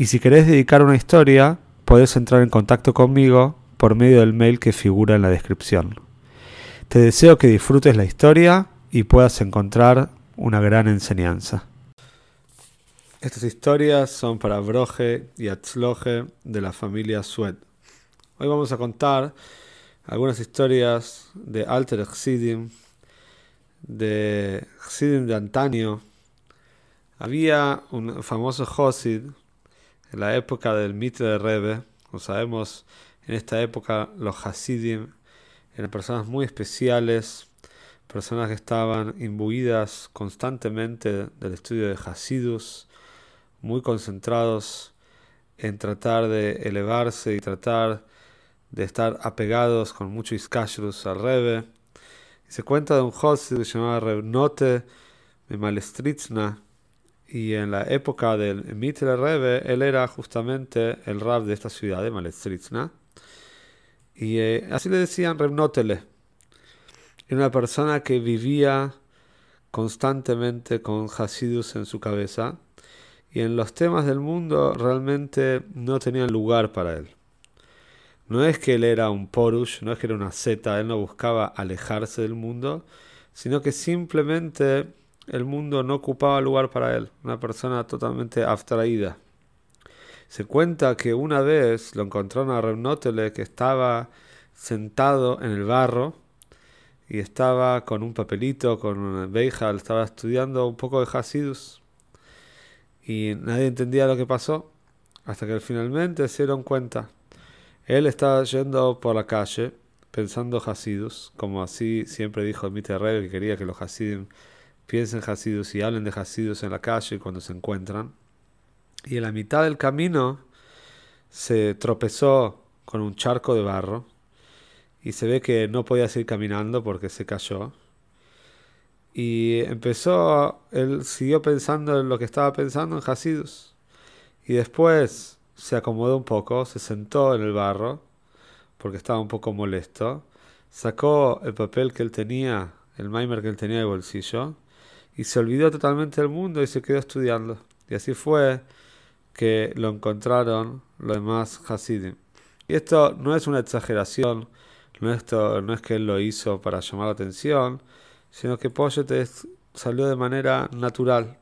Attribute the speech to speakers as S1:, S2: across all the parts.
S1: y si querés dedicar una historia, podés entrar en contacto conmigo por medio del mail que figura en la descripción. Te deseo que disfrutes la historia y puedas encontrar una gran enseñanza. Estas historias son para Broje y Atzloje de la familia Sued. Hoy vamos a contar algunas historias de Alter Exidim, de Exidim de antaño. Había un famoso Josid en la época del Mitre de Rebe. Como sabemos, en esta época los Hasidim eran personas muy especiales, personas que estaban imbuidas constantemente del estudio de Hasidus muy concentrados en tratar de elevarse y tratar de estar apegados con mucho iskashrus al Rebe. Se cuenta de un Josid que se llamaba Rebnote de Malestritzna, y en la época del Mitre Rebe, él era justamente el rab de esta ciudad de Malestritzna. Y eh, así le decían Rebnotele. Era una persona que vivía constantemente con Hasidus en su cabeza y en los temas del mundo realmente no tenían lugar para él. No es que él era un porush, no es que era una zeta, él no buscaba alejarse del mundo, sino que simplemente el mundo no ocupaba lugar para él, una persona totalmente abstraída. Se cuenta que una vez lo encontraron a Remnotele que estaba sentado en el barro y estaba con un papelito, con una beija, estaba estudiando un poco de Hasidus y nadie entendía lo que pasó hasta que finalmente se dieron cuenta. Él estaba yendo por la calle pensando Hasidus, como así siempre dijo Rebbe que quería que los Hasidim piensen Hasidus y hablen de Hasidus en la calle cuando se encuentran. Y en la mitad del camino se tropezó con un charco de barro y se ve que no podía seguir caminando porque se cayó y empezó, él siguió pensando en lo que estaba pensando en Hasidus. Y después se acomodó un poco, se sentó en el barro, porque estaba un poco molesto. Sacó el papel que él tenía, el Maimer que él tenía de bolsillo, y se olvidó totalmente del mundo y se quedó estudiando. Y así fue que lo encontraron los demás Hasidim. Y esto no es una exageración, no, esto, no es que él lo hizo para llamar la atención, sino que Poyet salió de manera natural.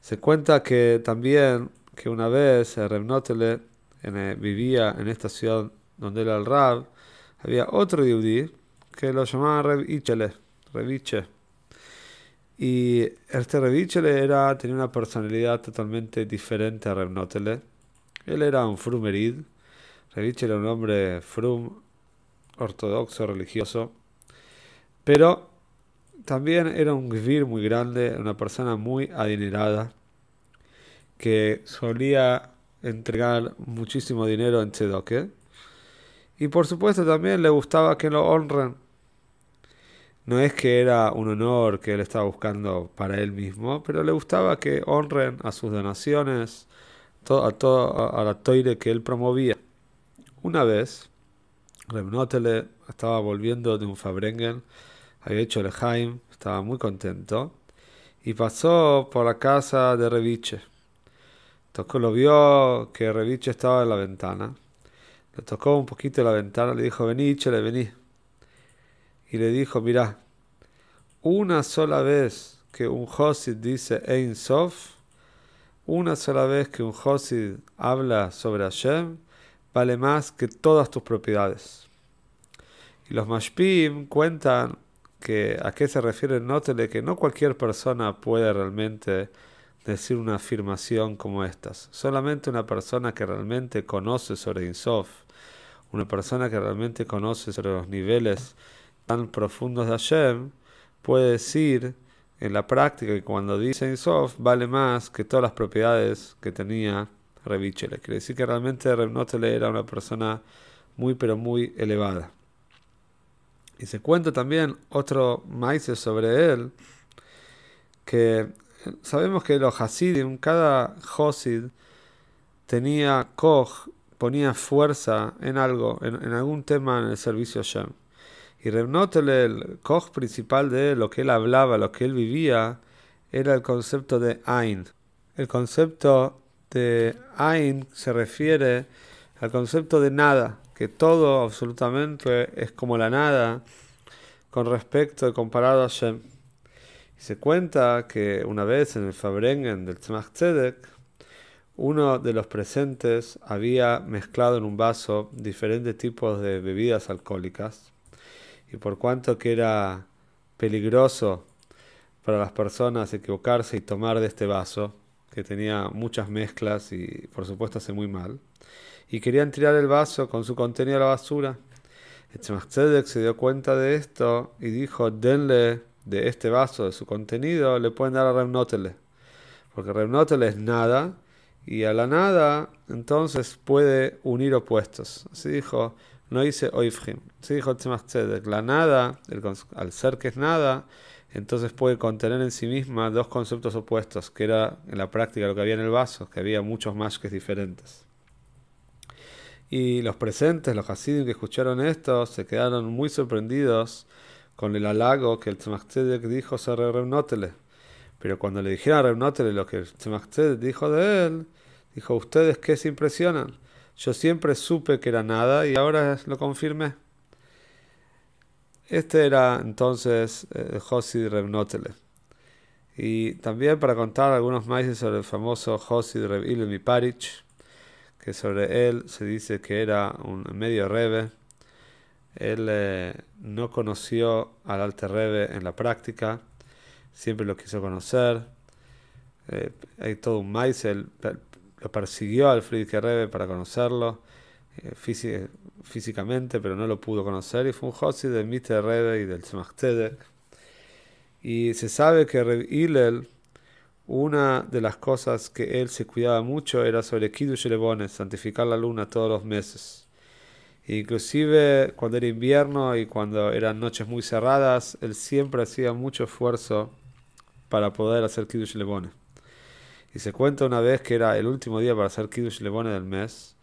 S1: Se cuenta que también que una vez Rebnotele eh, vivía en esta ciudad donde era el Rab, había otro Yudí que lo llamaban Reb Ichele. Y este Revichele era, tenía una personalidad totalmente diferente a Rebnotele. Él era un frumerid. Revichele era un hombre frum, ortodoxo, religioso. Pero también era un gvir muy grande, una persona muy adinerada, que solía entregar muchísimo dinero en Chedoque. Y por supuesto también le gustaba que lo honren. No es que era un honor que él estaba buscando para él mismo, pero le gustaba que honren a sus donaciones, a, todo, a, la toire que él promovía. Una vez, Remnotele estaba volviendo de un Fabrengen había hecho el Jaime, estaba muy contento, y pasó por la casa de Reviche. Tocó, lo vio que Reviche estaba en la ventana. Le tocó un poquito la ventana, le dijo, vení, le vení. Y le dijo, mira, una sola vez que un Josid dice Ein Sof, una sola vez que un Josid habla sobre Hashem, vale más que todas tus propiedades. Y los Mashpim cuentan que a qué se refiere, nótele que no cualquier persona puede realmente decir una afirmación como estas. Solamente una persona que realmente conoce sobre Insof, una persona que realmente conoce sobre los niveles tan profundos de Hashem, puede decir en la práctica que cuando dice Insof vale más que todas las propiedades que tenía Revichele. Quiere decir que realmente Revnotele era una persona muy pero muy elevada. Y se cuenta también otro maíz sobre él, que sabemos que los Hasidim, cada Hasid tenía Koch, ponía fuerza en algo, en, algún tema en el servicio Shem. Y Revnotele, el Koch principal de lo que él hablaba, lo que él vivía, era el concepto de Ain. El concepto de Ain se refiere al concepto de nada, que todo absolutamente es como la nada con respecto comparado a Shem. Y se cuenta que una vez en el Fabrengen del Tzemach Tzedek, uno de los presentes había mezclado en un vaso diferentes tipos de bebidas alcohólicas por cuanto que era peligroso para las personas equivocarse y tomar de este vaso, que tenía muchas mezclas y por supuesto hace muy mal, y querían tirar el vaso con su contenido a la basura. Tzedek se dio cuenta de esto y dijo, denle de este vaso, de su contenido, le pueden dar a Remnotele. Porque Remnotele es nada y a la nada entonces puede unir opuestos. Así dijo, no dice Oifrim. Así dijo la nada, al ser que es nada, entonces puede contener en sí misma dos conceptos opuestos, que era en la práctica lo que había en el vaso, que había muchos que diferentes. Y los presentes, los Hasidim que escucharon esto, se quedaron muy sorprendidos con el halago que el Tzemach dijo sobre Reunotele. Pero cuando le dijeron a Reunotele lo que el Tzemach dijo de él, dijo, ¿ustedes qué se impresionan? Yo siempre supe que era nada y ahora lo confirmé. Este era entonces el Josid Reunotele. Y también para contar algunos más sobre el famoso Josid Reb Ilmi Parich, que sobre él se dice que era un medio rebe. Él eh, no conoció al Alter Rebe en la práctica, siempre lo quiso conocer. Eh, hay todo un maíz, él lo persiguió al Friedrich Rebe para conocerlo eh, físicamente, pero no lo pudo conocer. Y fue un Josi del Mitre Rebe y del Tzemach Y se sabe que Reb Hillel una de las cosas que él se cuidaba mucho era sobre Kiddush Lebones, santificar la luna todos los meses. Inclusive cuando era invierno y cuando eran noches muy cerradas, él siempre hacía mucho esfuerzo para poder hacer Kiddush Lebones. Y se cuenta una vez que era el último día para hacer Kiddush Lebones del mes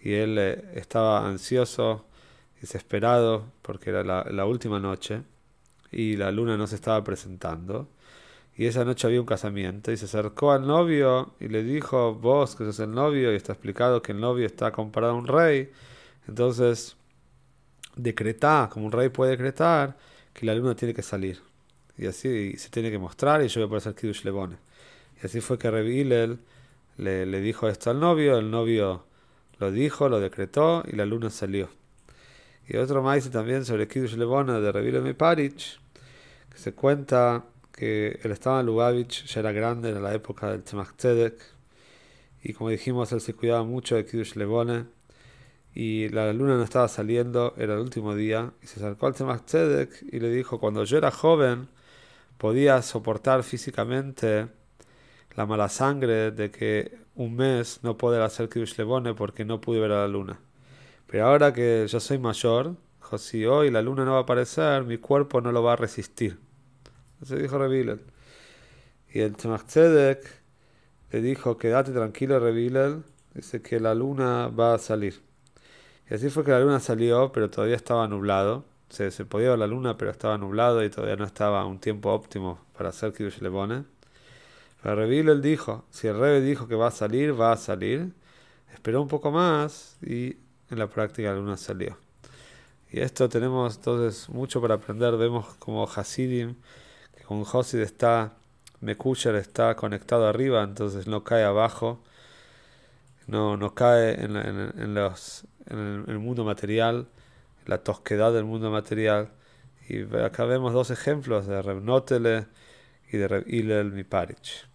S1: y él eh, estaba ansioso, desesperado porque era la, última noche y la luna no se estaba presentando. Y esa noche había un casamiento y se acercó al novio y le dijo, vos que sos el novio y está explicado que el novio está comparado a un rey. Entonces, decretá, como un rey puede decretar, que la luna tiene que salir. Y así se tiene que mostrar y yo voy a poder hacer Kiddush Lebone. Así fue que Rebi le, dijo esto al novio, el novio lo dijo, lo decretó y la luna salió. Y otro más también sobre Kiddush Lebone de Rebi Parich, que se cuenta que el estado de Lubavitch ya era grande en la época del Tzemach y como dijimos, él se cuidaba mucho de Kiddush Lebone, y la luna no estaba saliendo, era el último día, y se acercó al Tzemach y le dijo, cuando yo era joven, podía soportar físicamente la mala sangre de que un mes no poder hacer Kiddush Lebone porque no pude ver a la luna. Pero ahora que yo soy mayor, si hoy la luna no va a aparecer, mi cuerpo no lo va a resistir. Eso dijo Revilel. Y el Tzedek le dijo, quédate tranquilo Revilel, dice que la luna va a salir. Y así fue que la luna salió, pero todavía estaba nublado. Se, se podía ver la luna, pero estaba nublado y todavía no estaba un tiempo óptimo para hacer Kiddush Lebone. Pero Revilel dijo, si el Rebe dijo que va a salir, va a salir. Esperó un poco más y en la práctica la luna salió. Y esto tenemos entonces mucho para aprender. Vemos como Hasidim con Josid está, Mekusher está conectado arriba, entonces no cae abajo, no, no cae en, los, en el, mundo material, la tosquedad del mundo material. Y acá vemos dos ejemplos de Reb Notele y de Reb Miparich.